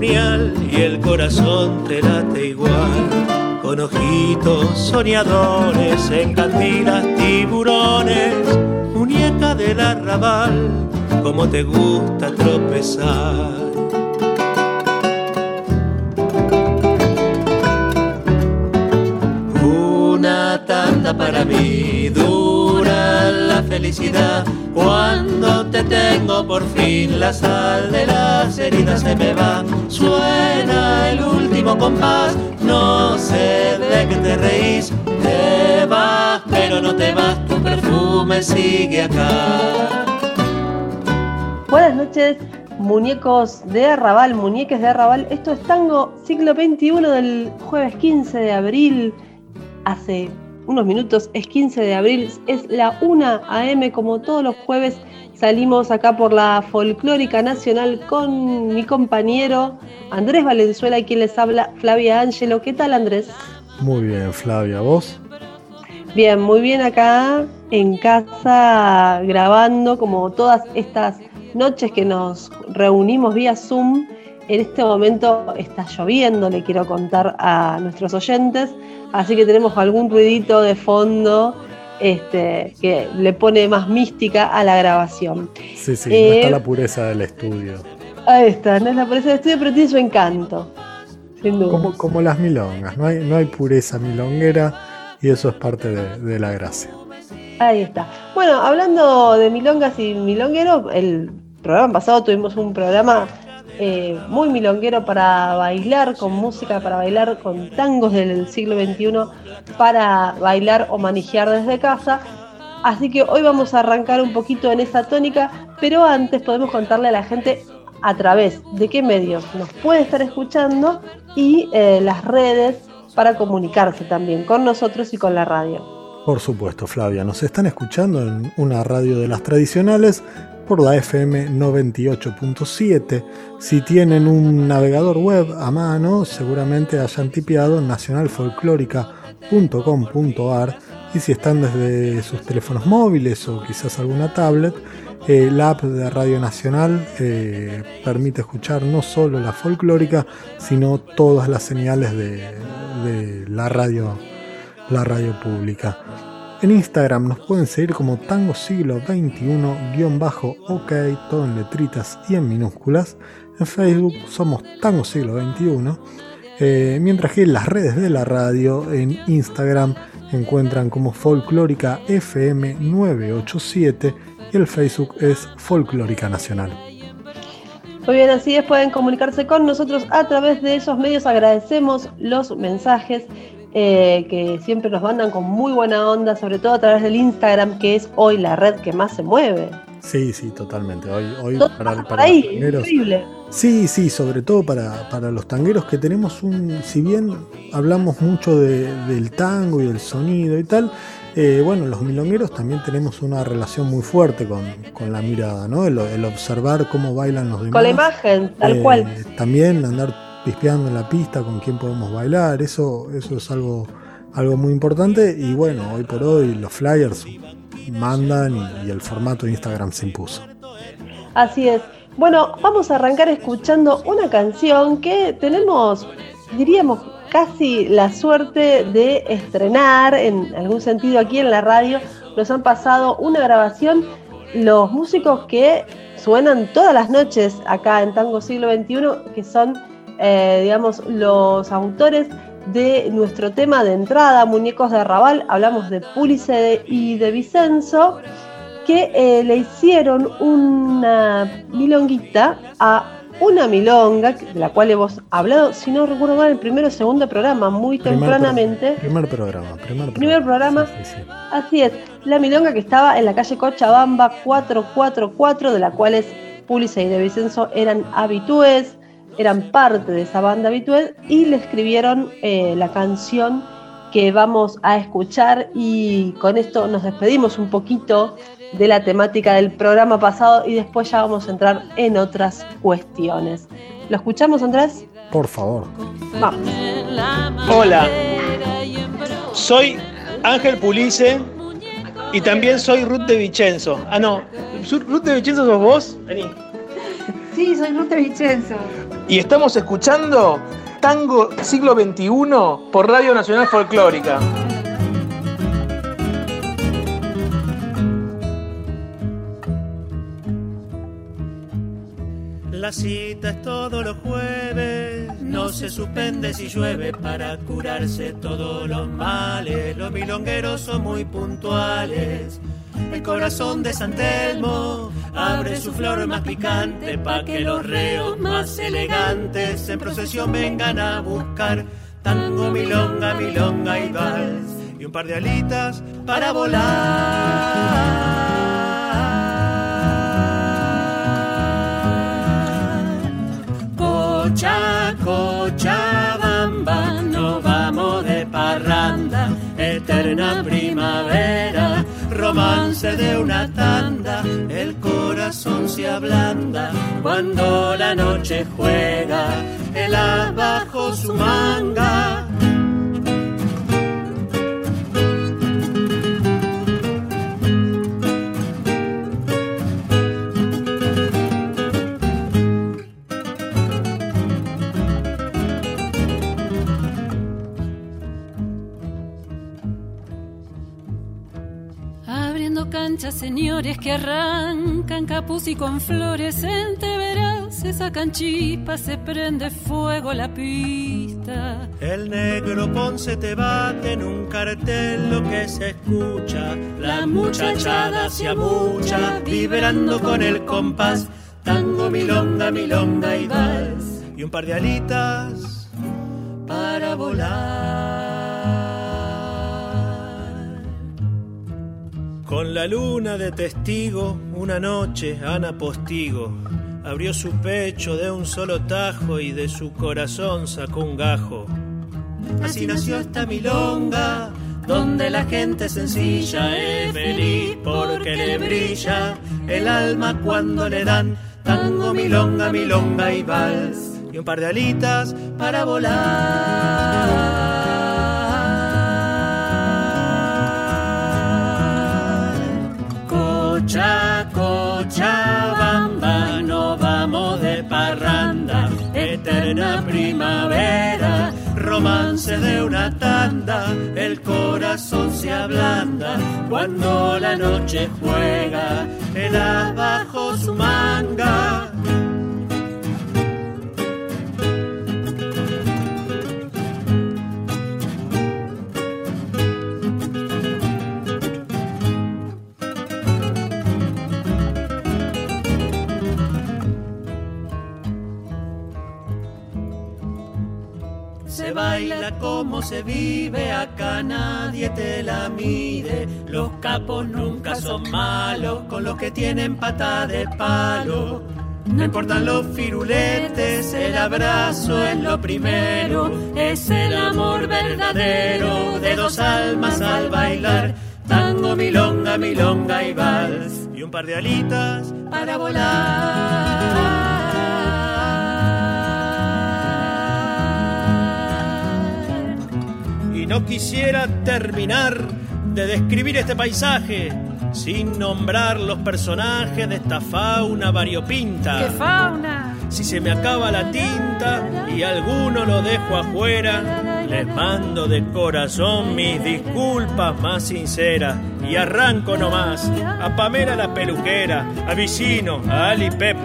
Y el corazón te late igual. Con ojitos soñadores, en cantinas tiburones, muñeca del arrabal, como te gusta tropezar. Una tanda para mí, felicidad cuando te tengo por fin la sal de las heridas se me va. Suena el último compás, no sé de qué te reís. Te vas, pero no te vas, tu perfume sigue acá. Buenas noches, muñecos de Arrabal, muñeques de Arrabal. Esto es Tango siglo XXI del jueves 15 de abril. Hace unos minutos, es 15 de abril, es la 1 a.m. como todos los jueves salimos acá por la Folclórica Nacional con mi compañero Andrés Valenzuela quien les habla Flavia Ángelo. ¿Qué tal Andrés? Muy bien Flavia, ¿vos? Bien, muy bien acá en casa grabando como todas estas noches que nos reunimos vía Zoom. En este momento está lloviendo, le quiero contar a nuestros oyentes así que tenemos algún ruidito de fondo este, que le pone más mística a la grabación. Sí, sí, no está eh, la pureza del estudio. Ahí está, no es la pureza del estudio, pero tiene su encanto. Sin duda. Como, las milongas, no hay, no hay pureza milonguera y eso es parte de, la gracia. Ahí está. Bueno, hablando de milongas y milonguero, el programa pasado tuvimos un programa eh, muy milonguero para bailar, con música para bailar, con tangos del siglo XXI para bailar o manejar desde casa. Así que hoy vamos a arrancar un poquito en esa tónica, pero antes podemos contarle a la gente a través de qué medios nos puede estar escuchando y eh, las redes para comunicarse también con nosotros y con la radio. Por supuesto, Flavia, nos están escuchando en una radio de las tradicionales por la FM 98.7. Si tienen un navegador web a mano, seguramente hayan tipeado nacionalfolclórica.com.ar y si están desde sus teléfonos móviles o quizás alguna tablet, eh, la app de Radio Nacional eh, permite escuchar no solo la folclórica, sino todas las señales de, de la radio, la radio pública. En Instagram nos pueden seguir como Tango Siglo XXI-OK, todo en letritas y en minúsculas. En Facebook somos Tango Siglo XXI. Eh, mientras que en las redes de la radio, en Instagram, encuentran como Folclórica FM 987 y el Facebook es Folclórica Nacional. Muy bien, así es, pueden comunicarse con nosotros a través de esos medios. Agradecemos los mensajes eh, que siempre nos mandan con muy buena onda, sobre todo a través del Instagram, que es hoy la red que más se mueve. Sí, sí, totalmente. Hoy, hoy para, los tangueros. Sí, sí, sobre todo para, los tangueros que tenemos un, si bien hablamos mucho del tango y del sonido y tal, eh, bueno, los milongueros también tenemos una relación muy fuerte con, la mirada, ¿no? El, observar cómo bailan los demás. Con la imagen, tal eh, cual. También andar pispeando en la pista con quién podemos bailar, eso, eso es algo, algo muy importante y bueno, hoy por hoy los flyers mandan y, el formato de Instagram se impuso. Así es. Bueno, vamos a arrancar escuchando una canción que tenemos, diríamos, casi la suerte de estrenar en algún sentido aquí en la radio. Nos han pasado una grabación los músicos que suenan todas las noches acá en Tango Siglo XXI, que son eh, digamos, los autores de nuestro tema de entrada, Muñecos de Arrabal, hablamos de Púlice y de Vicenzo, que eh, le hicieron una milonguita a una milonga, de la cual hemos hablado, si no recuerdo mal, el primero o segundo programa, muy tempranamente. primer programa, primer programa. Primer programa. Así es, la milonga que estaba en la calle Cochabamba 444, de la cual es y De Vicenzo eran habitués, eran parte de esa banda habitués, y le escribieron eh, la canción que vamos a escuchar y con esto nos despedimos un poquito de la temática del programa pasado y después ya vamos a entrar en otras cuestiones. ¿Lo escuchamos, Andrés? Por favor. Vamos. Hola, soy Ángel Pulice y también soy Ruth de Vicenzo. Ah, no, Ruth de Vicenzo sos vos. Vení. Sí, soy Ruth de Vicenzo. Y estamos escuchando Tango Siglo XXI por Radio Nacional Folclórica. La cita es todos los jueves, no se suspende si llueve para curarse todos los males. Los milongueros son muy puntuales. El corazón de San Telmo. Abre su flor más picante pa' que los reos más elegantes en procesión vengan a buscar. Tango, milonga, milonga y vals y un par de alitas para volar. Cocha, Cochabamba, nos vamos de parranda, eterna primavera, romance de una tanda, el corazón se ablanda cuando la noche juega, el abajo su manga. Canchas, señores que arrancan capuz y con flores verás, se sacan chispas, se prende fuego la pista. El negro Ponce te bate en un cartel lo que se escucha. La muchachada se amucha, vibrando con el compás. Tango, milonga, milonga y vals. Y un par de alitas para volar. Con la luna de testigo, una noche Ana Postigo abrió su pecho de un solo tajo y de su corazón sacó un gajo. Así nació esta milonga, donde la gente sencilla es feliz porque le brilla el alma cuando le dan tango, milonga, milonga y vals y un par de alitas para volar. Cocha, Cochabamba, no vamos de parranda, eterna primavera, romance de una tanda, el corazón se ablanda cuando la noche juega, el abajo su manga. Como se vive, acá nadie te la mide. Los capos nunca son malos, con los que tienen pata de palo. No importan los firuletes, el abrazo es lo primero. Es el amor verdadero de dos almas al bailar. Tango, milonga, milonga y vals. Y un par de alitas para volar. No quisiera terminar de describir este paisaje sin nombrar los personajes de esta fauna variopinta. ¡Qué fauna! Si se me acaba la tinta y alguno lo dejo afuera, les mando de corazón mis disculpas más sinceras. Y arranco nomás a Pamela la peluquera, a Vicino, a Ali Pep,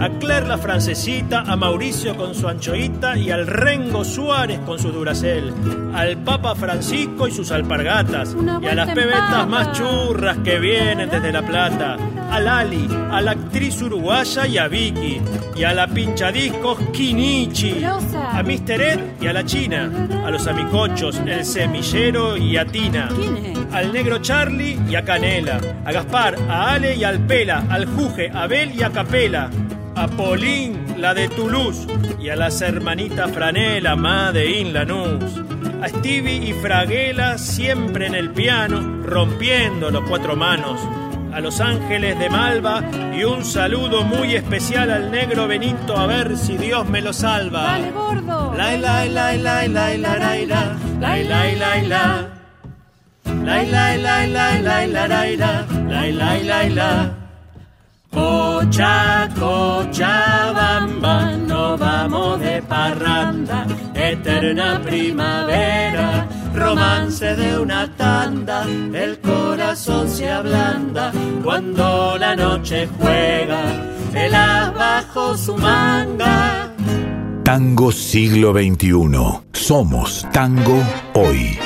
a Claire la francesita, a Mauricio con su anchoita y al Rengo Suárez con su duracel, al Papa Francisco y sus alpargatas, y a las pebetas más churras que vienen desde La Plata, a Lali, a la actriz uruguaya y a Vicky, y a la pinchadiscos Kinichi, a Mr. Ed y a la China, a los amicochos, el semillero y a Tina, al negro Charlie y a Canela, a Gaspar, a Ale y al Pela, al Juge, a Bel y a Capela, a Polín, la de Toulouse, y a las hermanitas Franela, ma de In Lanús, a Stevie y Fraguela siempre en el piano, rompiendo los cuatro manos, a los ángeles de Malva y un saludo muy especial al negro Benito a ver si Dios me lo salva. Dale, gordo. La la la la la la la la la la la la La la la la la la la la la la la Cocha, cocha, bamba, no vamos de parranda, eterna primavera, romance de una tanda, el corazón se ablanda cuando la noche juega, el as bajo su manga. Tango siglo XXI. Somos tango hoy.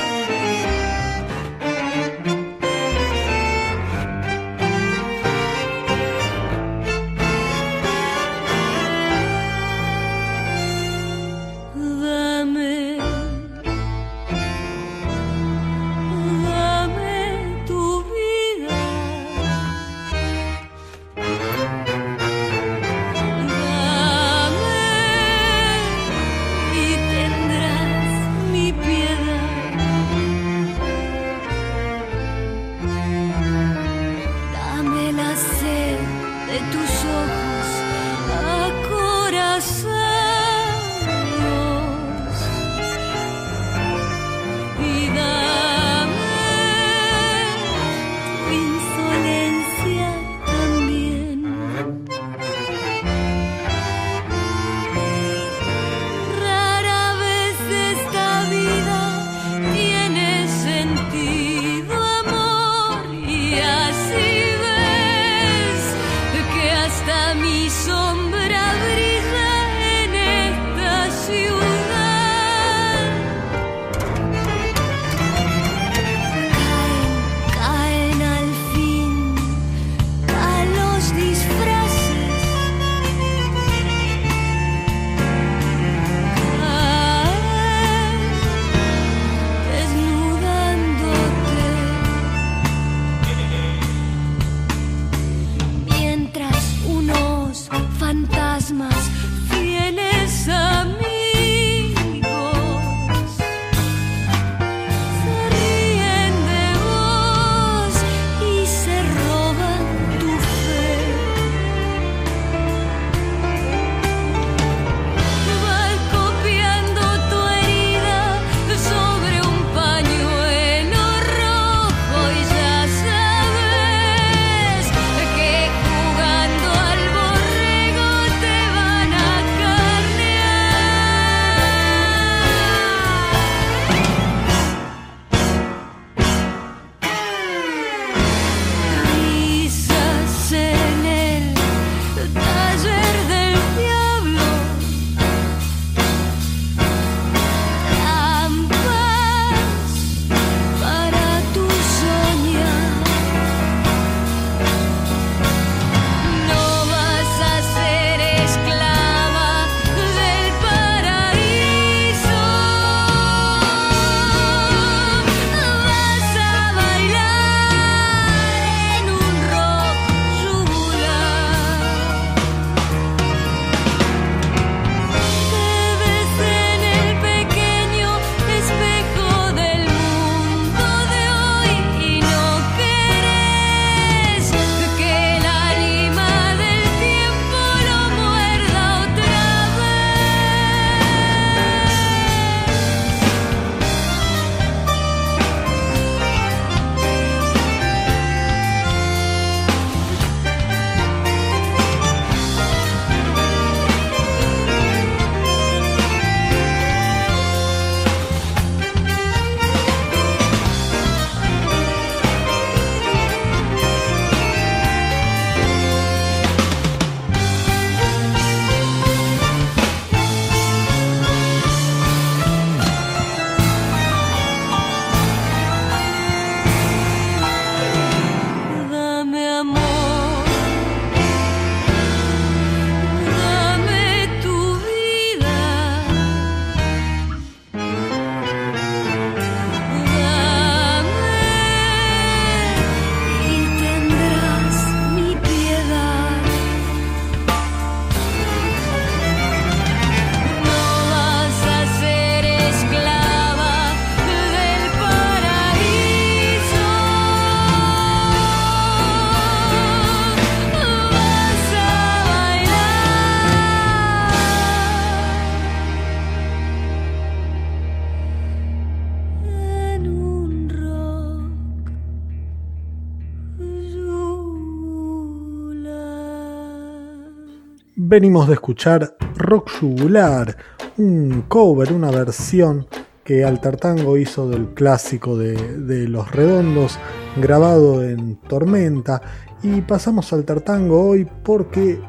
Venimos de escuchar Rock Jugular, un cover, una versión que Alter Tango hizo del clásico de, de Los Redondos, grabado en Tormenta. Y pasamos al Tartango hoy porque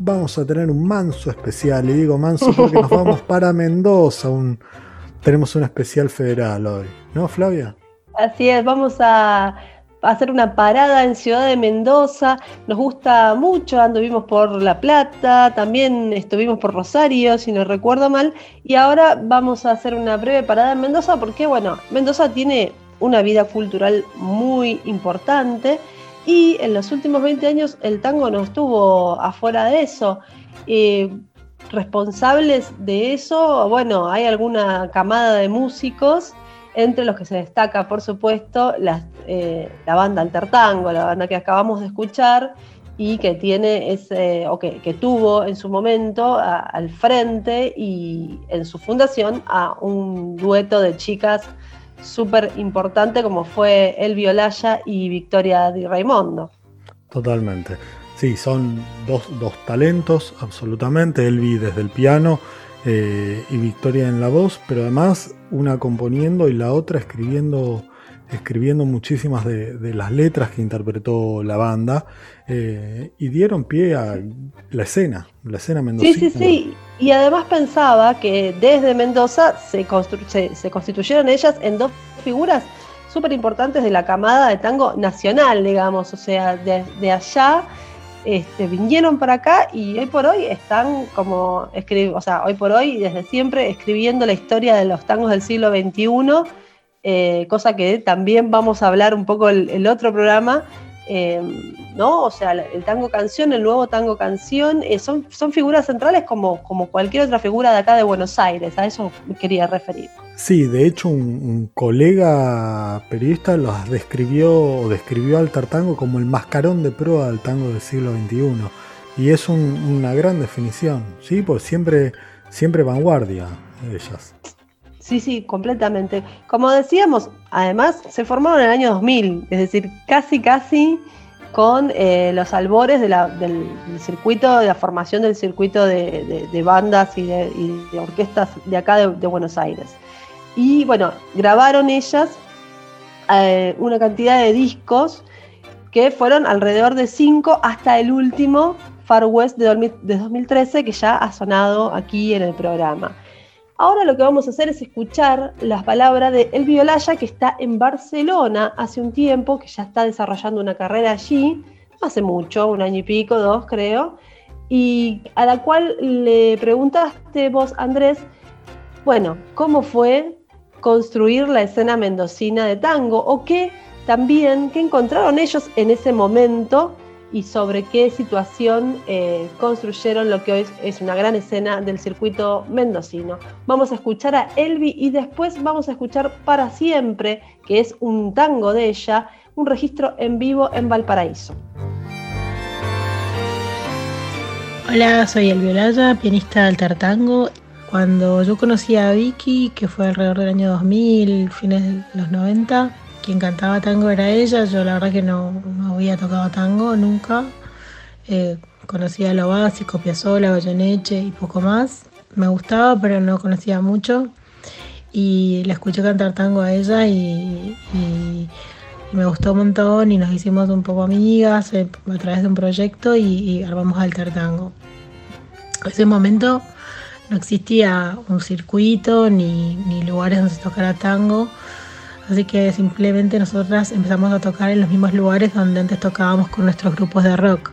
vamos a tener un manso especial. Y digo manso porque nos vamos para Mendoza. Un, tenemos un especial federal hoy. ¿No, Flavia? Así es, vamos a hacer una parada en Ciudad de Mendoza. Nos gusta mucho, anduvimos por La Plata, también estuvimos por Rosario, si no recuerdo mal. Y ahora vamos a hacer una breve parada en Mendoza porque, bueno, Mendoza tiene una vida cultural muy importante y en los últimos 20 años el tango no estuvo afuera de eso. Eh, responsables de eso, bueno, hay alguna camada de músicos, entre los que se destaca, por supuesto, eh, la banda la banda que acabamos de escuchar y que tiene ese, o que, tuvo en su momento al frente y en su fundación a un dueto de chicas súper importante como fue El Violaya y Victoria Di Raimondo. Totalmente. Sí, son dos, talentos, absolutamente. Elvi desde el piano eh, y Victoria en la voz, pero además una componiendo y la otra escribiendo, escribiendo muchísimas de, las letras que interpretó la banda eh, y dieron pie a la escena, la escena mendocina. Sí, sí, sí. Y además pensaba que desde Mendoza se, se, constituyeron ellas en dos figuras súper importantes de la camada de tango nacional, digamos, o sea, de, allá este, vinieron para acá y hoy por hoy están como, o sea, hoy por hoy, desde siempre, escribiendo la historia de los tangos del siglo XXI, eh, cosa que también vamos a hablar un poco el, el otro programa, eh, ¿no? O sea, el tango canción, el nuevo tango canción, eh, son, son figuras centrales como, como cualquier otra figura de acá de Buenos Aires, a eso me quería referir. Sí, de hecho un, colega periodista los describió o describió al tartango como el mascarón de proa del tango del siglo XXI. Y es una gran definición, ¿sí? Pues siempre, siempre vanguardia ellas. Sí, sí, completamente. Como decíamos, además se formaron en el año 2000, es decir, casi, casi con eh, los albores del, circuito, de la formación del circuito de, bandas y de, orquestas de acá de, Buenos Aires. Y bueno, grabaron ellas eh, una cantidad de discos que fueron alrededor de cinco hasta el último Far West de 2013 que ya ha sonado aquí en el programa. Ahora lo que vamos a hacer es escuchar las palabras de El Violaya, que está en Barcelona hace un tiempo, que ya está desarrollando una carrera allí, hace mucho, un año y pico, dos creo, y a la cual le preguntaste vos, Andrés, bueno, ¿cómo fue construir la escena mendocina de tango? ¿O qué también, qué encontraron ellos en ese momento? Y sobre qué situación eh, construyeron lo que hoy es una gran escena del circuito mendocino. Vamos a escuchar a Elvi y después vamos a escuchar Para Siempre, que es un tango de ella, un registro en vivo en Valparaíso. Hola, soy Elvi Olaya, pianista del tartango. Cuando yo conocí a Vicky, que fue alrededor del año 2000, fines de los 90, quien cantaba tango era ella, yo la verdad que no, había tocado tango nunca. Eh, conocía lo básico, Piazzolla, Goyeneche y poco más. Me gustaba, pero no conocía mucho. Y la escuché cantar tango a ella y, me gustó un montón y nos hicimos un poco amigas eh, a través de un proyecto y, armamos Alter Tango. En ese momento no existía un circuito ni, ni lugares donde se tocara tango Así que simplemente nosotras empezamos a tocar en los mismos lugares donde antes tocábamos con nuestros grupos de rock,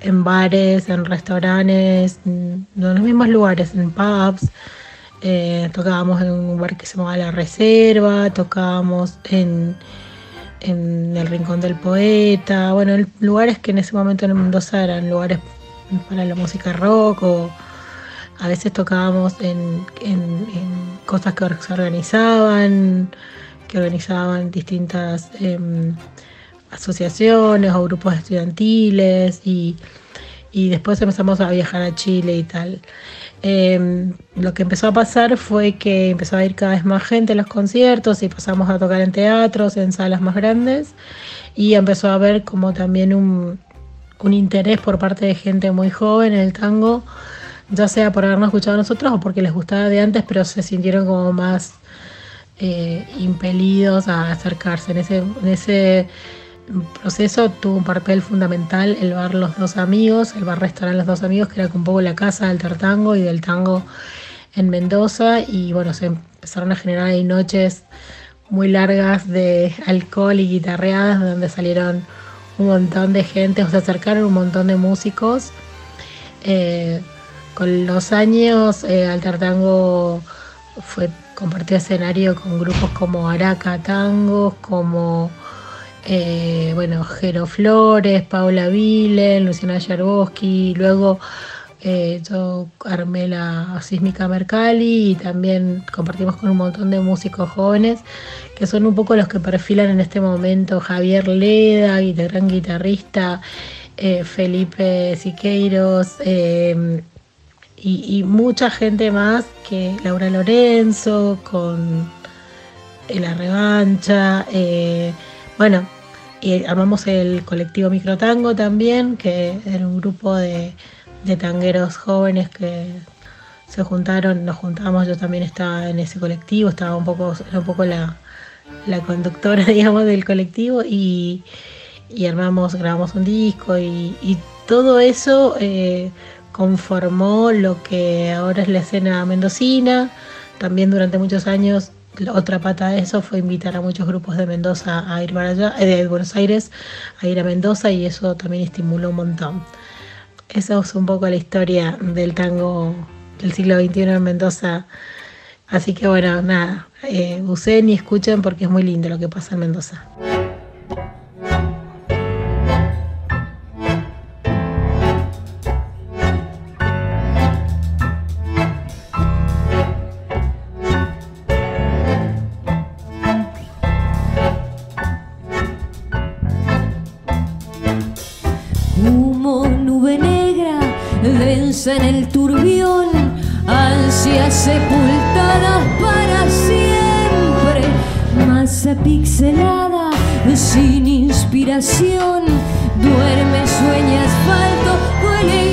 en bares, en restaurantes, en los mismos lugares, en pubs. Eh, tocábamos en un bar que se llamaba La Reserva, tocábamos en, en el Rincón del Poeta, bueno, lugares que en ese momento en Mendoza eran lugares para la música rock o a veces tocábamos en, en cosas que se organizaban que organizaban distintas em, asociaciones o grupos estudiantiles y, después empezamos a viajar a Chile y tal. Em, lo que empezó a pasar fue que empezó a ir cada vez más gente a los conciertos y pasamos a tocar en teatros, en salas más grandes y empezó a haber como también un, un interés por parte de gente muy joven en el tango, ya sea por habernos escuchado a nosotros o porque les gustaba de antes, pero se sintieron como más eh, impelidos a acercarse. En ese, en ese proceso tuvo un papel fundamental el bar Los Dos Amigos, el bar restaurante Los Dos Amigos, que era un poco la casa del tartango y del tango en Mendoza. Y bueno, se empezaron a generar noches muy largas de alcohol y guitarreadas, donde salieron un montón de gente, o se acercaron un montón de músicos. Eh, con los años, eh, Altartango fue compartió escenario con grupos como Araca Tangos, como eh, bueno, Jero Flores, Paula Vilen, Luciana Yarboski, luego eh, yo armé Sísmica Mercalli y también compartimos con un montón de músicos jóvenes que son un poco los que perfilan en este momento Javier Leda, gran guitarrista, eh, Felipe Siqueiros eh, y, mucha gente más que Laura Lorenzo con La Revancha. bueno, y armamos el colectivo Microtango también, que era un grupo de de tangueros jóvenes que se juntaron, nos juntamos, yo también estaba en ese colectivo, estaba un poco, un poco la, conductora, digamos, del colectivo y, armamos, grabamos un disco y, todo eso eh, conformó lo que ahora es la escena mendocina. También durante muchos años otra pata de eso fue invitar a muchos grupos de Mendoza a ir para allá, eh, de Buenos Aires a ir a Mendoza y eso también estimuló un montón. Esa es un poco la historia del tango del siglo XXI en Mendoza. Así que bueno, nada, eh, usen y escuchen porque es muy lindo lo que pasa en Mendoza. En el turbión, ansias sepultadas para siempre, masa pixelada, sin inspiración, duerme, sueña asfalto, duele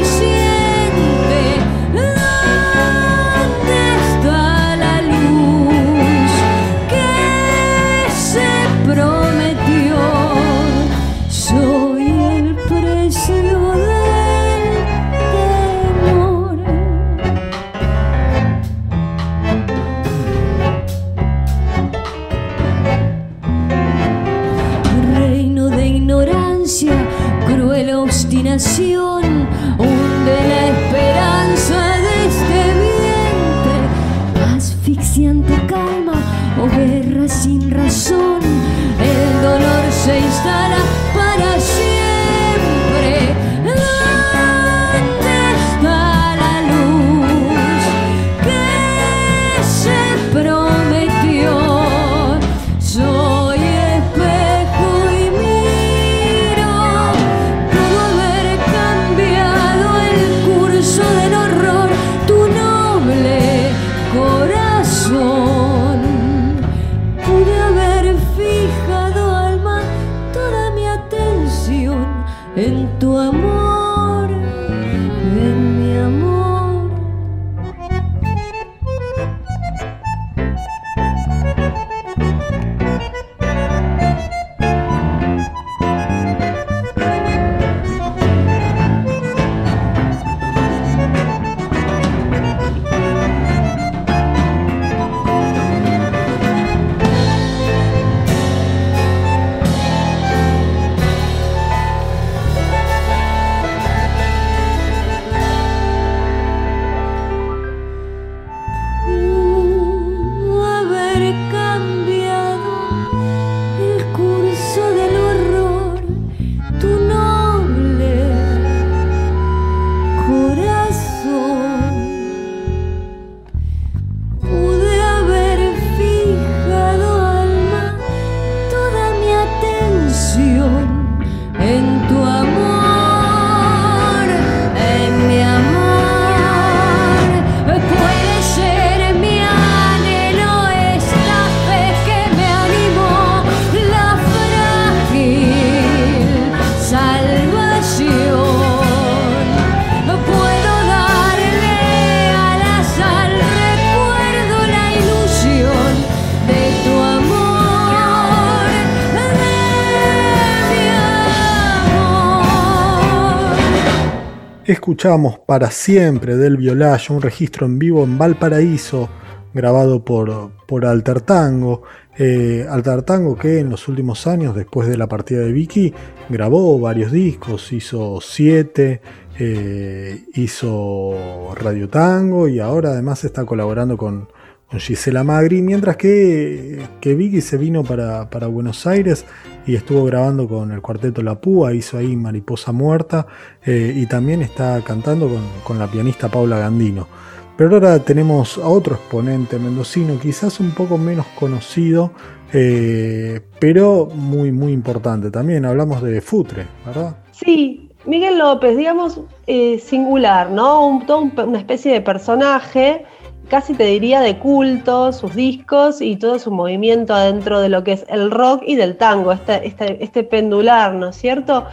escuchamos para siempre del Violaya, un registro en vivo en Valparaíso, grabado por, por Alter Tango. Eh, Alter Tango que en los últimos años, después de la partida de Vicky, grabó varios discos, hizo siete, eh, hizo Radio Tango y ahora además está colaborando con, con Gisela Magri, mientras que, que Vicky se vino para, para, Buenos Aires y estuvo grabando con el cuarteto La Púa, hizo ahí Mariposa Muerta eh, y también está cantando con, con, la pianista Paula Gandino. Pero ahora tenemos a otro exponente mendocino, quizás un poco menos conocido, eh, pero muy, muy importante también. Hablamos de Futre, ¿verdad? Sí, Miguel López, digamos, eh, singular, ¿no? Un, una especie de personaje casi te diría de culto, sus discos y todo su movimiento adentro de lo que es el rock y del tango, este, este, este pendular, ¿no es cierto?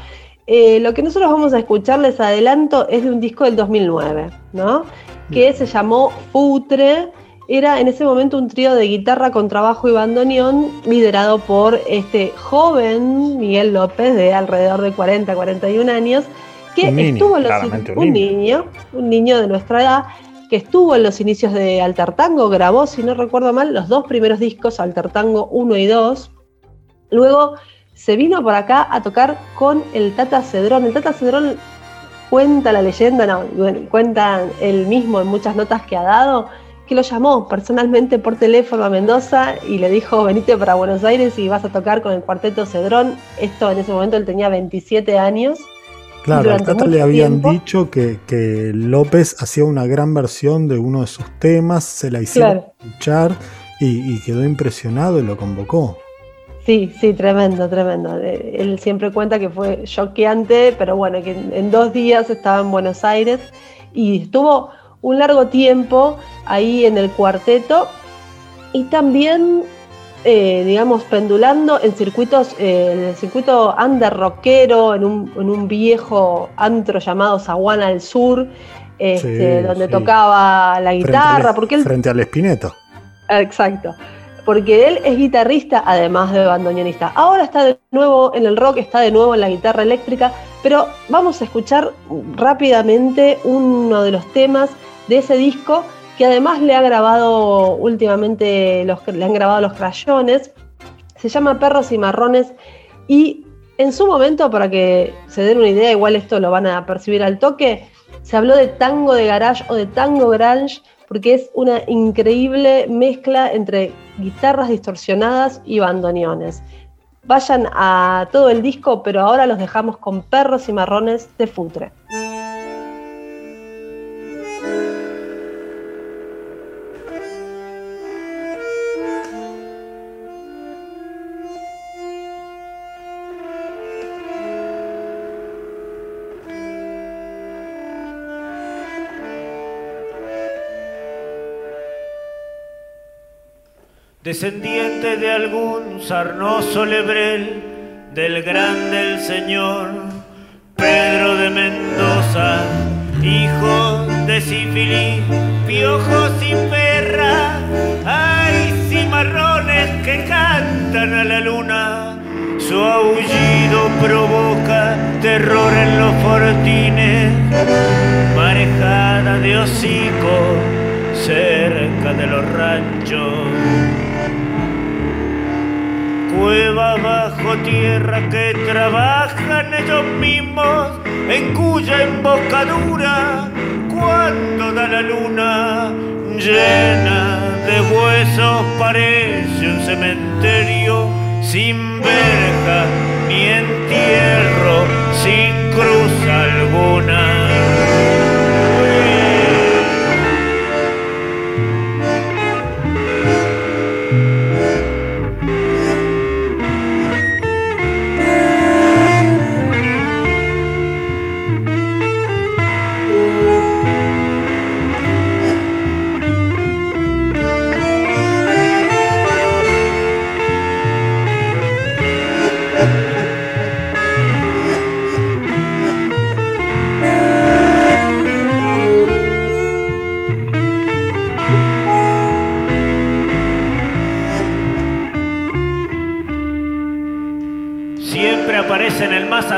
Eh, lo que nosotros vamos a escuchar, les adelanto, es de un disco del 2009, ¿no? Que se llamó Futre. Era en ese momento un trío de guitarra, con trabajo y bandoneón, liderado por este joven Miguel López, de alrededor de 40, 41 años, que estuvo los, un, niño. un niño de nuestra edad, que estuvo en los inicios de Alter Tango, grabó, si no recuerdo mal, los dos primeros discos, Alter Tango 1 y 2. Luego se vino por acá a tocar con el Tata Cedrón. El Tata Cedrón cuenta la leyenda, no, cuenta él mismo en muchas notas que ha dado, que lo llamó personalmente por teléfono a Mendoza y le dijo, venite para Buenos Aires y vas a tocar con el cuarteto Cedrón. Esto en ese momento él tenía 27 años. Claro, a Tata le habían dicho que, que López hacía una gran versión de uno de sus temas, se la hicieron escuchar y, quedó impresionado y lo convocó. Sí, sí, tremendo, tremendo. Eh, él siempre cuenta que fue choqueante, pero bueno, que en dos días estaba en Buenos Aires y estuvo un largo tiempo ahí en el cuarteto y también eh, digamos, pendulando en circuitos, eh, en el circuito under rockero, en un, en un viejo antro llamado Zaguana al Sur, este, donde tocaba la guitarra. Frente al, porque él, frente al Espineto. Exacto. Porque él es guitarrista además de bandoneonista. Ahora está de nuevo en el rock, está de nuevo en la guitarra eléctrica, pero vamos a escuchar rápidamente uno de los temas de ese disco que además le ha grabado últimamente, los, le han grabado los crayones. Se llama Perros y Marrones y en su momento, para que se den una idea, igual esto lo van a percibir al toque, se habló de tango de garage o de tango grunge porque es una increíble mezcla entre guitarras distorsionadas y bandoneones. Vayan a todo el disco, pero ahora los dejamos con Perros y Marrones de Futre. descendiente de algún sarnoso lebrel del grande el señor Pedro de Mendoza, hijo de sífilis, piojos y perra, hay cimarrones que cantan a la luna. Su aullido provoca terror en los fortines, marejada de hocico cerca de los ranchos cueva bajo tierra que trabajan ellos mismos, en cuya embocadura, cuando da la luna, llena de huesos parece un cementerio sin verja ni entierro, sin cruz alguna.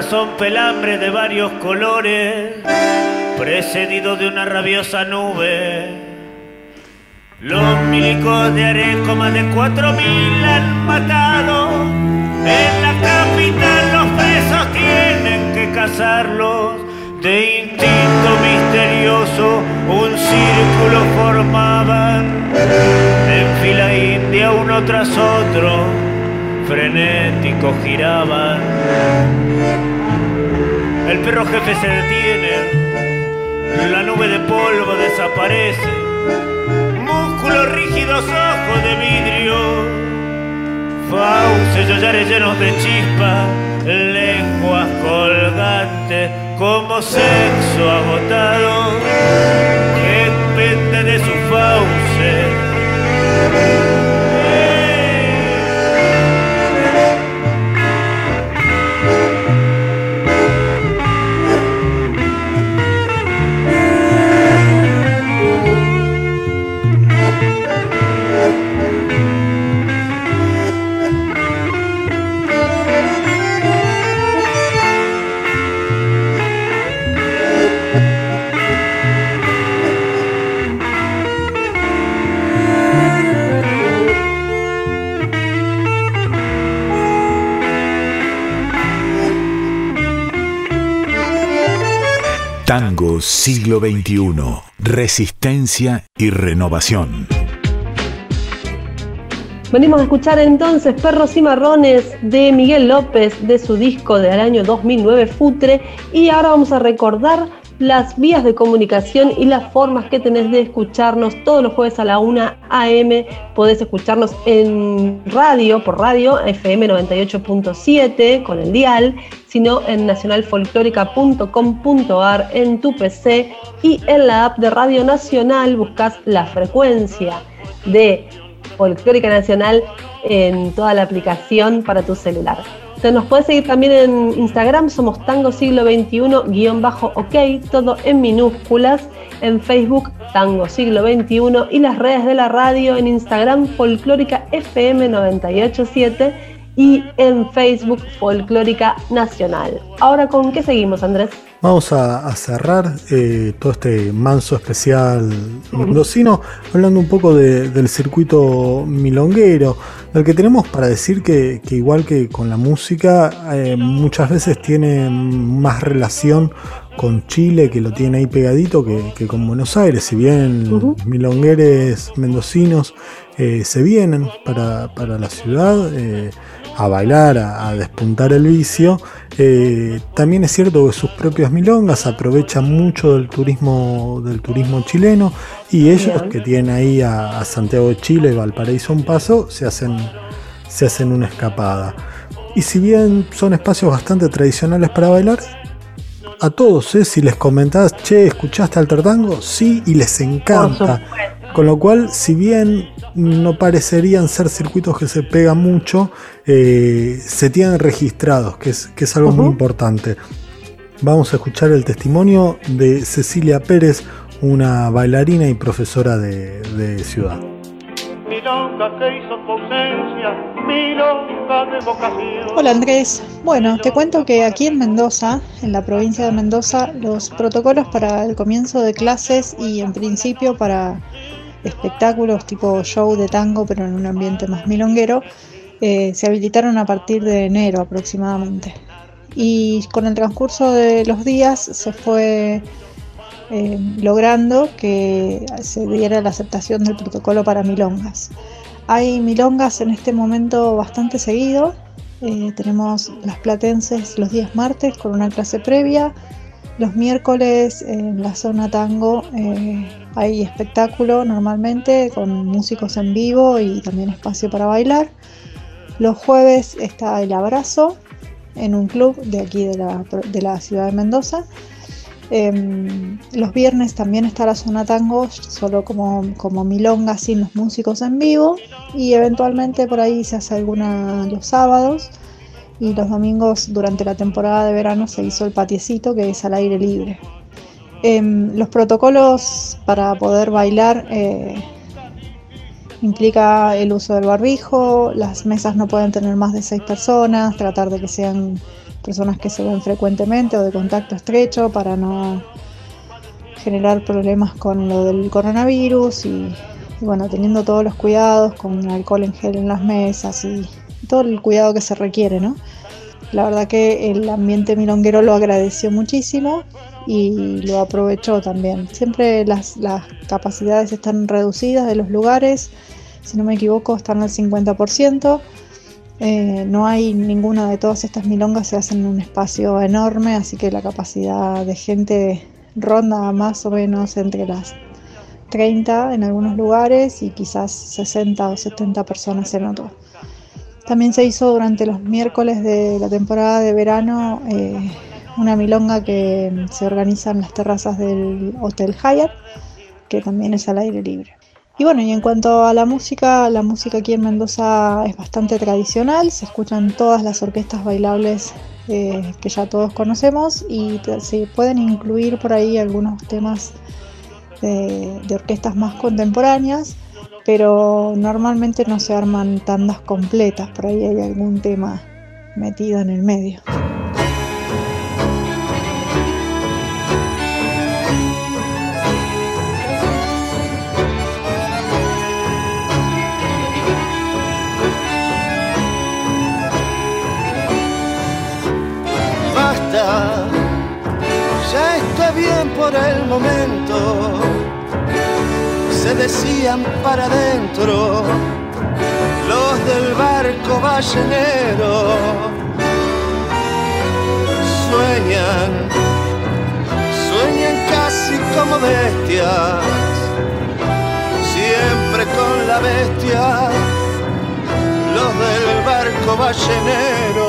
son pelambres de varios colores, precedido de una rabiosa nube. Los milicos de Arencoma de cuatro mil han matado. En la capital los presos tienen que cazarlos. De instinto misterioso un círculo formaban. En fila india uno tras otro, frenéticos giraban. El perro jefe se detiene, la nube de polvo desaparece, músculos rígidos, ojos de vidrio, fauces, yollares llenos de chispa, lenguas colgantes como sexo agotado. Que pende de su fauce. Tango siglo XXI. Resistencia y renovación. Venimos a escuchar entonces Perros y Marrones de Miguel López de su disco del año 2009 Futre y ahora vamos a recordar las vías de comunicación y las formas que tenés de escucharnos todos los jueves a la 1 a.m. Podés escucharnos en radio, por radio, FM 98.7 con el dial, sino en nacionalfolclórica.com.ar en tu PC y en la app de Radio Nacional buscas la frecuencia de Folclórica Nacional en toda la aplicación para tu celular. Se nos puede seguir también en Instagram, somos Tango Siglo XXI-OK, todo en minúsculas. En Facebook, Tango Siglo XXI y las redes de la radio en Instagram, Folclórica FM 987 y en Facebook, Folclórica Nacional. Ahora, ¿con qué seguimos, Andrés? Vamos a, cerrar eh, todo este manso especial mendocino hablando un poco del circuito milonguero, del que tenemos para decir que, igual que con la música, eh, muchas veces tiene más relación con Chile, que lo tiene ahí pegadito, que, con Buenos Aires. Si bien milongueres mendocinos eh, se vienen para, la ciudad a bailar, a, despuntar el vicio, eh, también es cierto que sus propias milongas aprovechan mucho del turismo, del turismo chileno y ellos que tienen ahí a, Santiago de Chile y Valparaíso un paso, se hacen, se hacen una escapada. Y si bien son espacios bastante tradicionales para bailar, a todos, ¿eh? si les comentás, che, ¿escuchaste al Tango? Sí, y les encanta. Con lo cual, si bien no parecerían ser circuitos que se pegan mucho, eh, se tienen registrados, que es, que es algo muy importante. Vamos a escuchar el testimonio de Cecilia Pérez, una bailarina y profesora de, de ciudad. Hola Andrés, bueno, te cuento que aquí en Mendoza, en la provincia de Mendoza, los protocolos para el comienzo de clases y en principio para espectáculos tipo show de tango, pero en un ambiente más milonguero, eh, se habilitaron a partir de enero aproximadamente. Y con el transcurso de los días se fue eh, logrando que se diera la aceptación del protocolo para milongas. Hay milongas en este momento bastante seguido. Eh, tenemos las platenses los días martes con una clase previa. Los miércoles en la zona tango hay espectáculo normalmente con músicos en vivo y también espacio para bailar. Los jueves está el abrazo en un club de aquí de la, ciudad de Mendoza. Em, los viernes también está la zona tango, solo como, como milonga sin los músicos en vivo. Y eventualmente por ahí se hace alguna los sábados. Y los domingos durante la temporada de verano se hizo el patiecito que es al aire libre. Em, los protocolos para poder bailar eh, implica el uso del barbijo, las mesas no pueden tener más de seis personas, tratar de que sean personas que se ven frecuentemente o de contacto estrecho para no generar problemas con lo del coronavirus y, y bueno, teniendo todos los cuidados con alcohol en gel en las mesas y todo el cuidado que se requiere, ¿no? La verdad que el ambiente milonguero lo agradeció muchísimo y lo aprovechó también. Siempre las, las capacidades están reducidas de los lugares, si no me equivoco están al 50%. Eh, no hay ninguna de todas estas milongas, se hacen en un espacio enorme, así que la capacidad de gente ronda más o menos entre las 30 en algunos lugares y quizás 60 o 70 personas en otros. También se hizo durante los miércoles de la temporada de verano eh, una milonga que se organiza en las terrazas del Hotel Hyatt, que también es al aire libre. Y bueno, y en cuanto a la música, la música aquí en Mendoza es bastante tradicional, se escuchan todas las orquestas bailables eh, que ya todos conocemos y se pueden incluir por ahí algunos temas de, de orquestas más contemporáneas pero normalmente no se arman tandas completas, por ahí hay algún tema metido en el medio. Por el momento se decían para adentro los del barco ballenero. Sueñan, sueñan casi como bestias, siempre con la bestia, los del barco ballenero.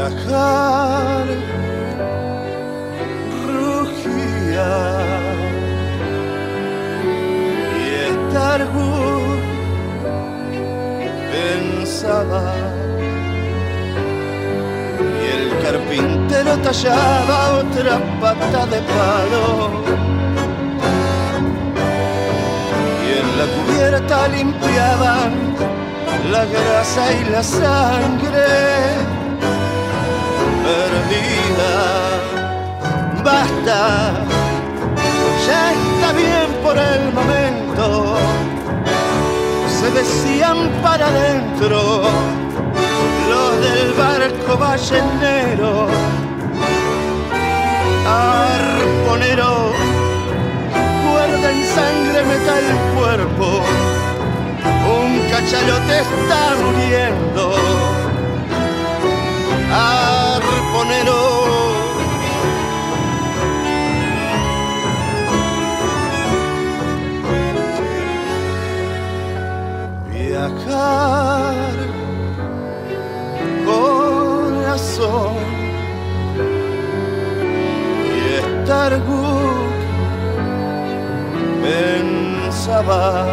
Viajar rugía y estar pensaba y el carpintero tallaba otra pata de palo y en la cubierta limpiaban la grasa y la sangre Basta, ya está bien por el momento. Se decían para adentro los del barco ballenero. Arponero, cuerda en sangre, meta el cuerpo. Un cachalote está muriendo arponero. Viajar, corazón, y estar good, pensaba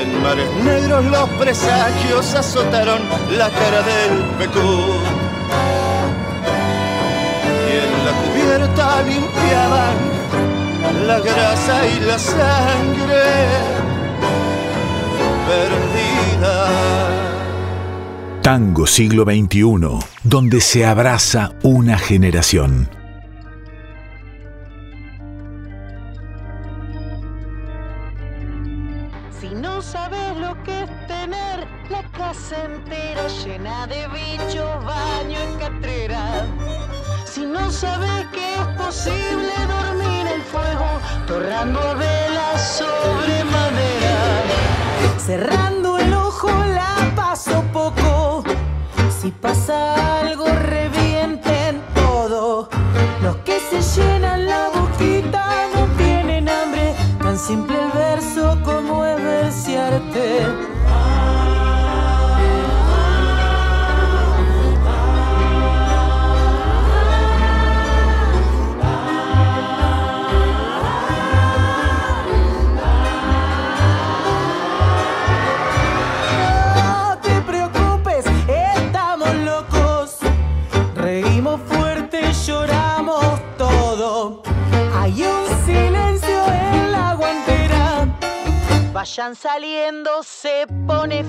en mares negros los presagios azotaron la cara del pecú. Limpiaban la grasa y la sangre perdida. Tango siglo XXI, donde se abraza una generación.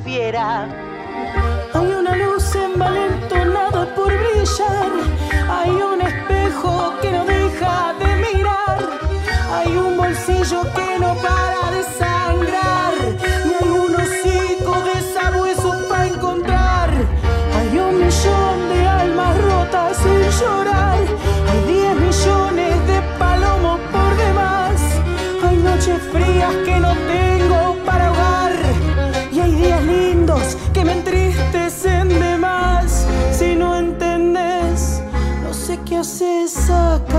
Fiera. Hay una luz envalentonada por brillar, hay un espejo que no deja de mirar, hay un bolsillo que sé qué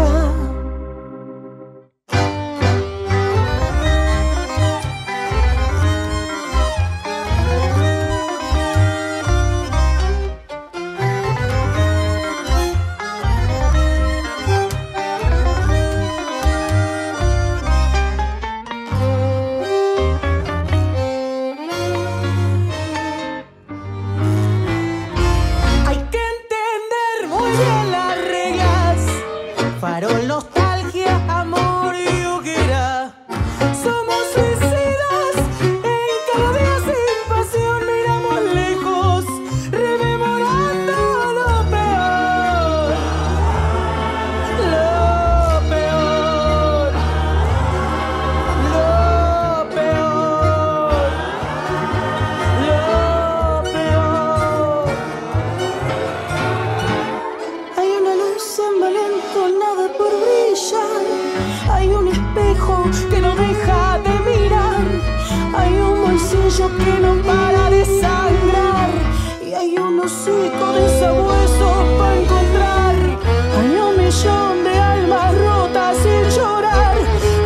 de almas rotas sin llorar.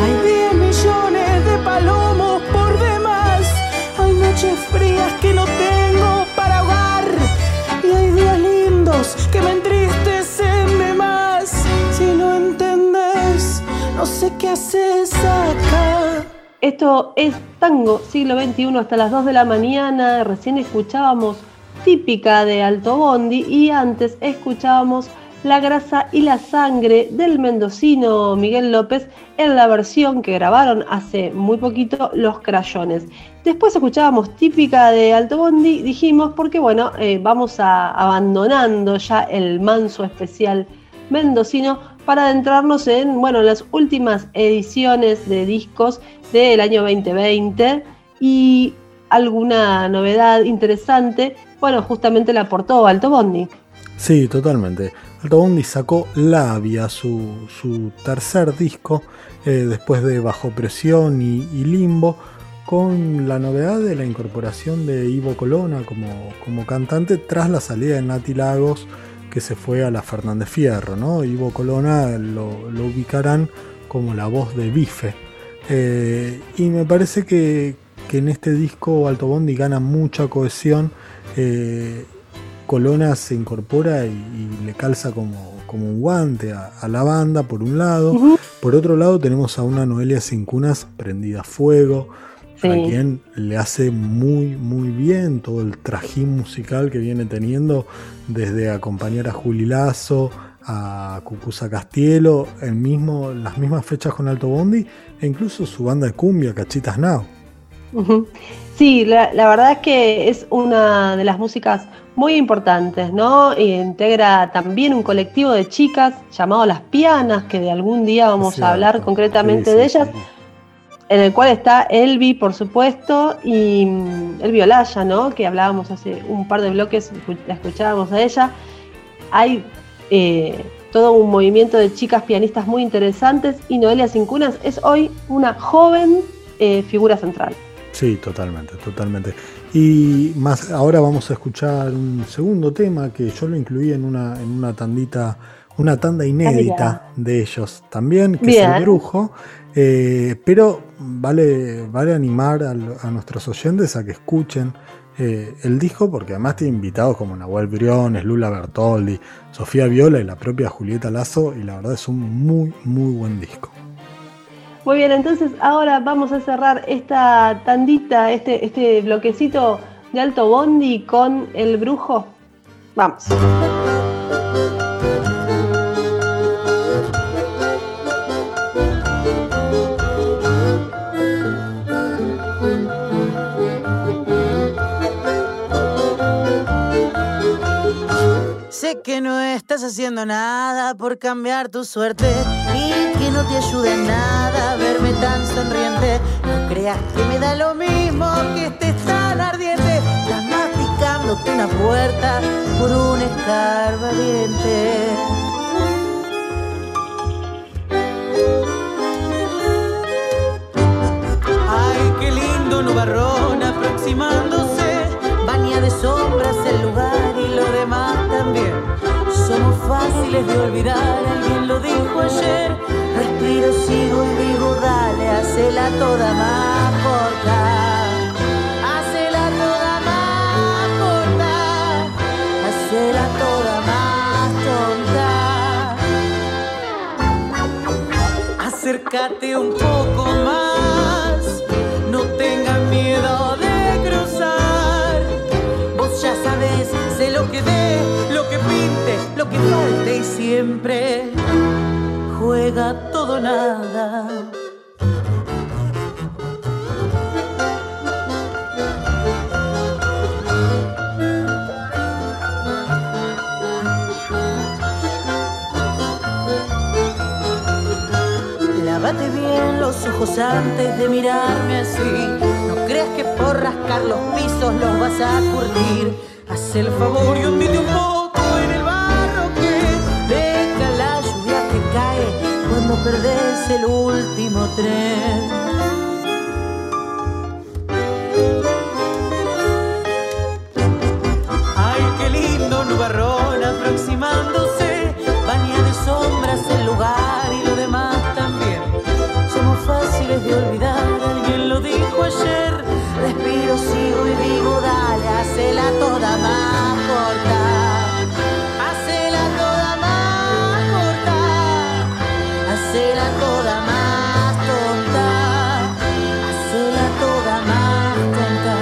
Hay diez millones de palomos por demás. Hay noches frías que no tengo para ahogar. Y hay días lindos que me entristecen de más. Si no entendés, no sé qué haces acá. Esto es Tango siglo XXI hasta las 2 de la mañana. Recién escuchábamos típica de Alto Bondi y antes escuchábamos La grasa y la sangre del mendocino Miguel López en la versión que grabaron hace muy poquito Los Crayones. Después escuchábamos típica de Alto Bondi, dijimos, porque bueno, eh, vamos a, abandonando ya el manso especial mendocino para adentrarnos en bueno, las últimas ediciones de discos del año 2020 y alguna novedad interesante, bueno, justamente la aportó Alto Bondi. Sí, totalmente. Alto Bondi sacó Labia, su, tercer disco, eh, después de Bajo Presión y, Limbo, con la novedad de la incorporación de Ivo Colona como, cantante tras la salida de Nati Lagos, que se fue a la Fernández Fierro. Ivo Colona lo, ubicarán como la voz de Bife. Eh, y me parece que, que en este disco Alto Bondi gana mucha cohesión. eh, Colona se incorpora y, y le calza como, como un guante a, a la banda, por un lado. Por otro lado, tenemos a una Noelia Cincunas prendida a fuego, a quien le hace muy, muy bien todo el trajín musical que viene teniendo, desde acompañar a Juli Lazo, a Cucuza Castielo, el mismo, las mismas fechas con Alto Bondi, e incluso su banda de cumbia, Cachitas Now. Sí, la, la verdad es que es una de las músicas muy importantes, ¿no? Y integra también un colectivo de chicas llamado Las Pianas, que de algún día vamos a hablar concretamente Sí, de ellas, en el cual está Elvi, por supuesto, y mm, Elvi Olaya, ¿no? Que hablábamos hace un par de bloques, la escuchábamos a ella. Hay eh, todo un movimiento de chicas pianistas muy interesantes y Noelia Cincunas es hoy una joven eh, figura central. Sí, totalmente, totalmente. Y más ahora vamos a escuchar un segundo tema que yo lo incluí en una, en una tandita, una tanda inédita de ellos también, que es el brujo. Eh, pero vale, vale animar a, a nuestros oyentes a que escuchen eh, el disco, porque además tiene invitados como Nahuel Briones, Lula Bertoldi, Sofía Viola y la propia Julieta Lazo, y la verdad es un muy, muy buen disco. Muy bien, entonces ahora vamos a cerrar esta tandita, este, este bloquecito de alto bondi con el brujo. Vamos. Estás haciendo nada por cambiar tu suerte y que no te ayude en nada verme tan sonriente. No creas que me da lo mismo que estés tan ardiente. Estás masticándote una puerta por un escarbadiente. Ay, qué lindo nubarrón aproximándose. Baña de sombras el lugar y lo demás también. Somos fáciles de olvidar, alguien lo dijo ayer. Respiro, sigo y digo, dale, hacela toda más corta. Hacela toda más corta. Hacela toda más tonta. Acércate un poco sabes, sé lo que dé, lo que pinte, lo que falte y siempre juega todo nada. Lávate bien los ojos antes de mirarme así. No creas que por rascar los pisos los vas a curtir. Haz el favor y hundite un poco en el barro que deja la lluvia que cae cuando perdés el último tren. Ay, qué lindo nubarrón aproximándose. Baña de sombras el lugar y lo demás también. Somos fáciles de olvidar, alguien lo dijo ayer. Respiro, sigo y digo, dale, hacela toda más corta. Hacela toda más corta. Hacela toda más tonta. Hacela toda más tonta.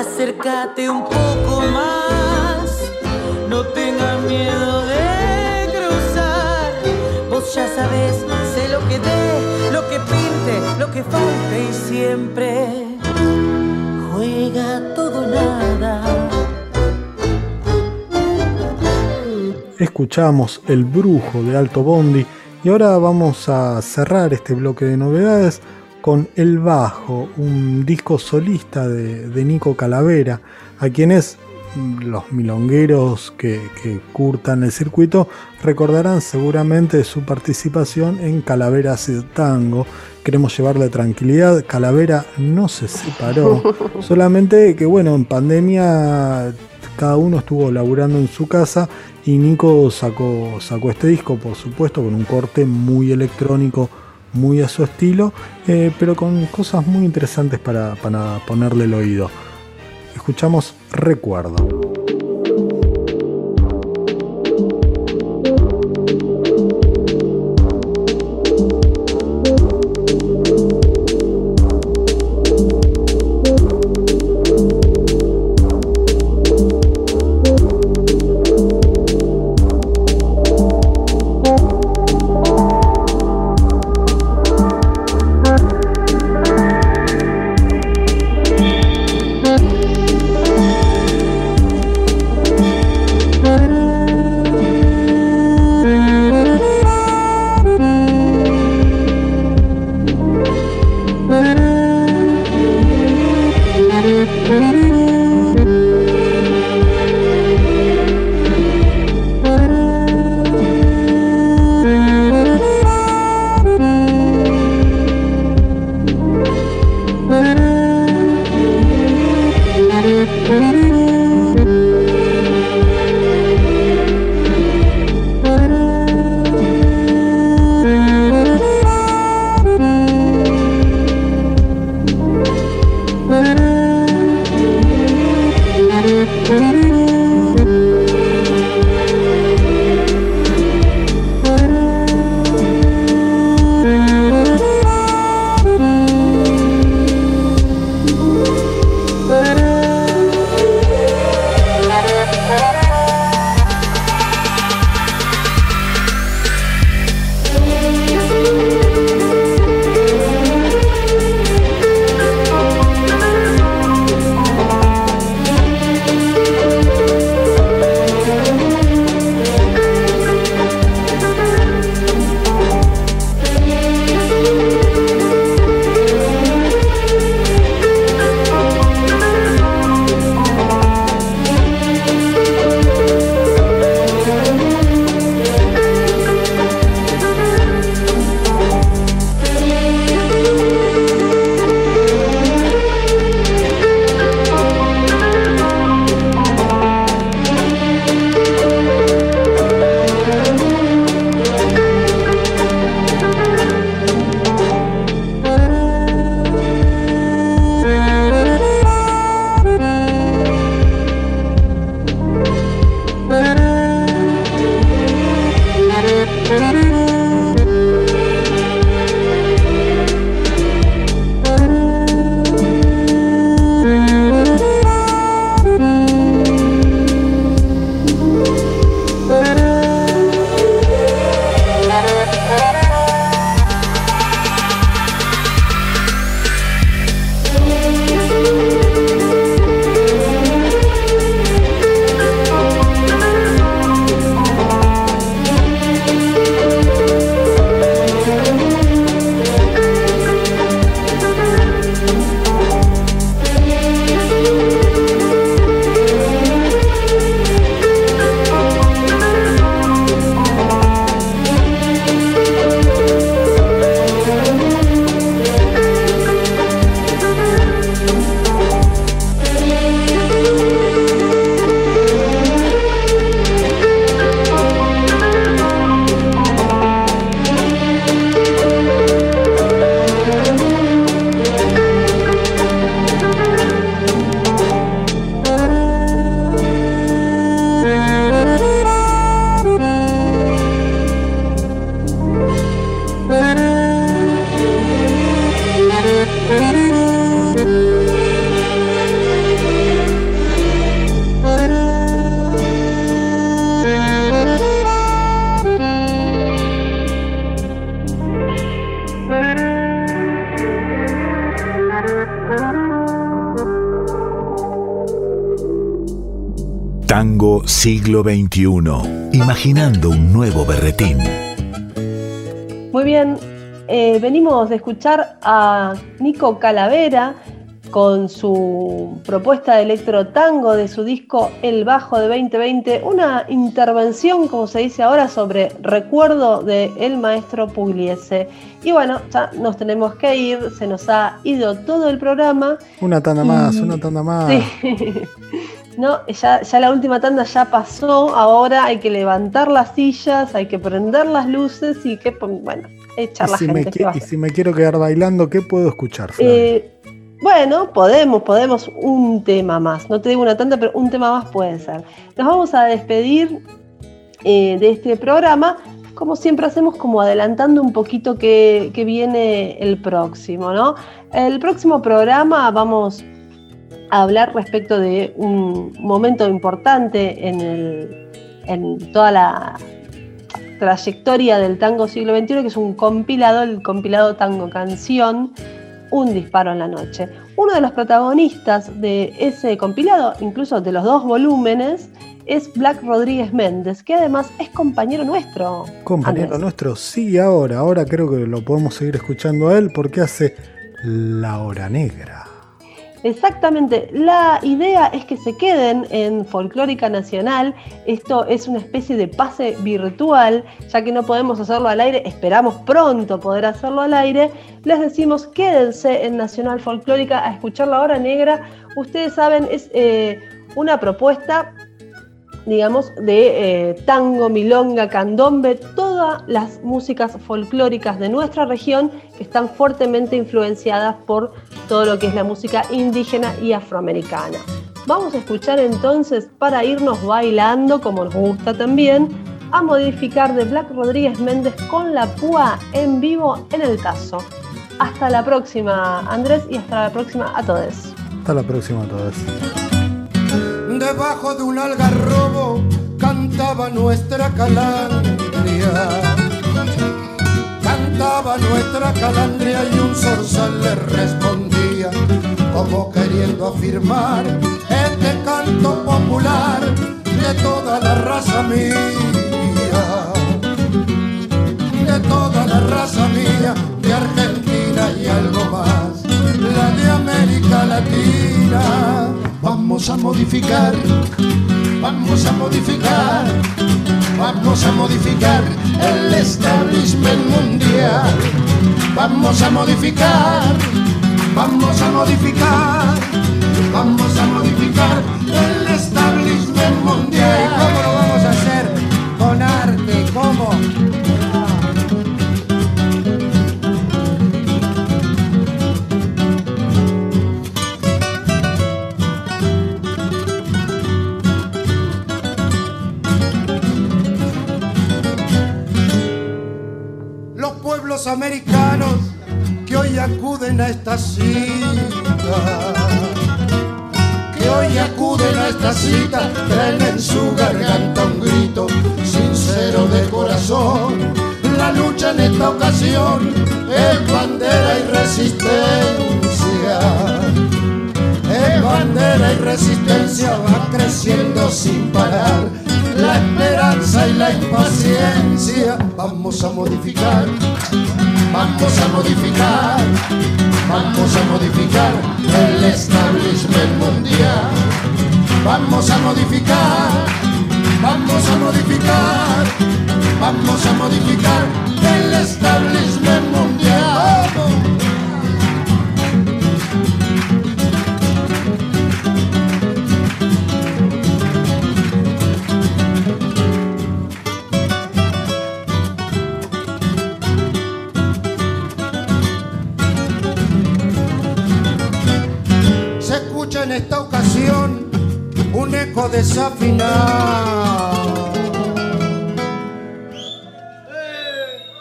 Acércate un poco más, no tengas miedo de cruzar. Vos ya sabes, que y siempre juega todo. Escuchamos El Brujo de Alto Bondi y ahora vamos a cerrar este bloque de novedades con El Bajo, un disco solista de, de Nico Calavera, a quienes mm, los milongueros que, curtan el circuito recordarán seguramente su participación en Calaveras y Tango. Queremos llevarle tranquilidad, Calavera no se separó, solamente que bueno, en pandemia cada uno estuvo laburando en su casa y Nico sacó, sacó este disco, por supuesto, con un corte muy electrónico, muy a su estilo, eh, pero con cosas muy interesantes para, para ponerle el oído. Escuchamos Recuerdo. Música Imaginando un nuevo berretín. Muy bien, eh, venimos de escuchar a Nico Calavera con su propuesta de electro tango de su disco El Bajo de 2020, una intervención, como se dice ahora, sobre recuerdo del el maestro Pugliese. Y bueno, ya nos tenemos que ir, se nos ha ido todo el programa. Una tanda más, una tanda más. Sí. No, ya, ya la última tanda ya pasó, ahora hay que levantar las sillas, hay que prender las luces y que, bueno, echar y la si gente. Me, ¿qué va a y si me quiero quedar bailando, ¿qué puedo escuchar? Eh, bueno, podemos, podemos un tema más. No te digo una tanda, pero un tema más puede ser. Nos vamos a despedir eh, de este programa, como siempre hacemos, como adelantando un poquito que, que viene el próximo, ¿no? El próximo programa vamos a hablar respecto de un momento importante en, el, en toda la trayectoria del tango siglo XXI, que es un compilado, el compilado Tango Canción, Un disparo en la noche. Uno de los protagonistas de ese compilado, incluso de los dos volúmenes, es Black Rodríguez Méndez, que además es compañero nuestro. Compañero Andrés. nuestro, sí, ahora, ahora creo que lo podemos seguir escuchando a él porque hace La Hora Negra. Exactamente, la idea es que se queden en Folclórica Nacional, esto es una especie de pase virtual, ya que no podemos hacerlo al aire, esperamos pronto poder hacerlo al aire, les decimos quédense en Nacional Folclórica a escuchar la hora negra, ustedes saben, es eh, una propuesta digamos, de eh, tango, milonga, candombe, todas las músicas folclóricas de nuestra región que están fuertemente influenciadas por todo lo que es la música indígena y afroamericana. Vamos a escuchar entonces, para irnos bailando, como nos gusta también, a modificar de Black Rodríguez Méndez con la púa en vivo en el caso. Hasta la próxima, Andrés, y hasta la próxima a todos. Hasta la próxima a todos. Debajo de un algarrobo cantaba nuestra calandria. Cantaba nuestra calandria y un zorzal le respondía, como queriendo afirmar este canto popular de toda la raza mía. De toda la raza mía, de Argentina y algo más, la de América Latina. Vamos a modificar, vamos a modificar, vamos a modificar el establishment mundial. Vamos a modificar, vamos a modificar, vamos a modificar el establishment mundial. Americanos que hoy acuden a esta cita, que hoy acuden a esta cita, traen en su garganta un grito sincero de corazón. La lucha en esta ocasión es bandera y resistencia. Es bandera y resistencia va creciendo sin parar. La esperanza y la impaciencia vamos a modificar, vamos a modificar, vamos a modificar el establishment mundial. Vamos a modificar, vamos a modificar, vamos a modificar el establishment mundial. Ocasión un eco desafinado.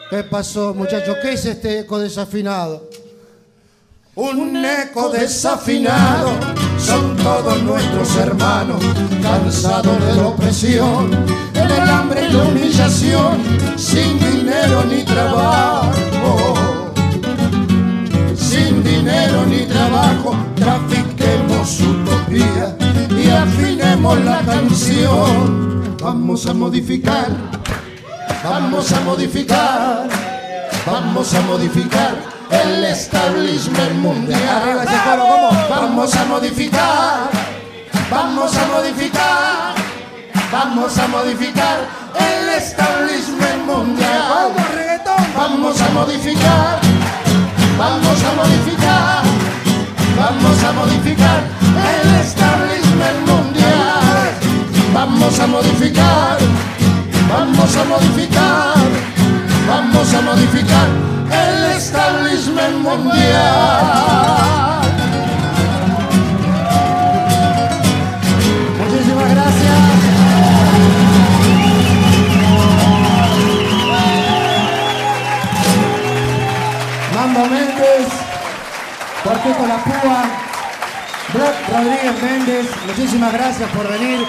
¿Qué pasó, muchachos? ¿Qué es este eco desafinado? Un eco desafinado son todos nuestros hermanos, cansados de la opresión, del hambre y la humillación, sin dinero ni trabajo sin dinero ni trabajo, trafiquemos y afinemos la canción. Vamos a modificar, vamos a modificar, vamos a modificar el establishment mundial. Vamos a modificar, vamos a modificar, vamos a modificar el establishment mundial. Vamos a modificar, vamos a modificar, vamos a modificar el establishment mundial. Vamos a modificar, vamos a modificar, vamos a modificar el establishment mundial. Muchísimas gracias. Mambo Méndez, Cuarteto La Púa, Rodríguez Méndez, muchísimas gracias por venir.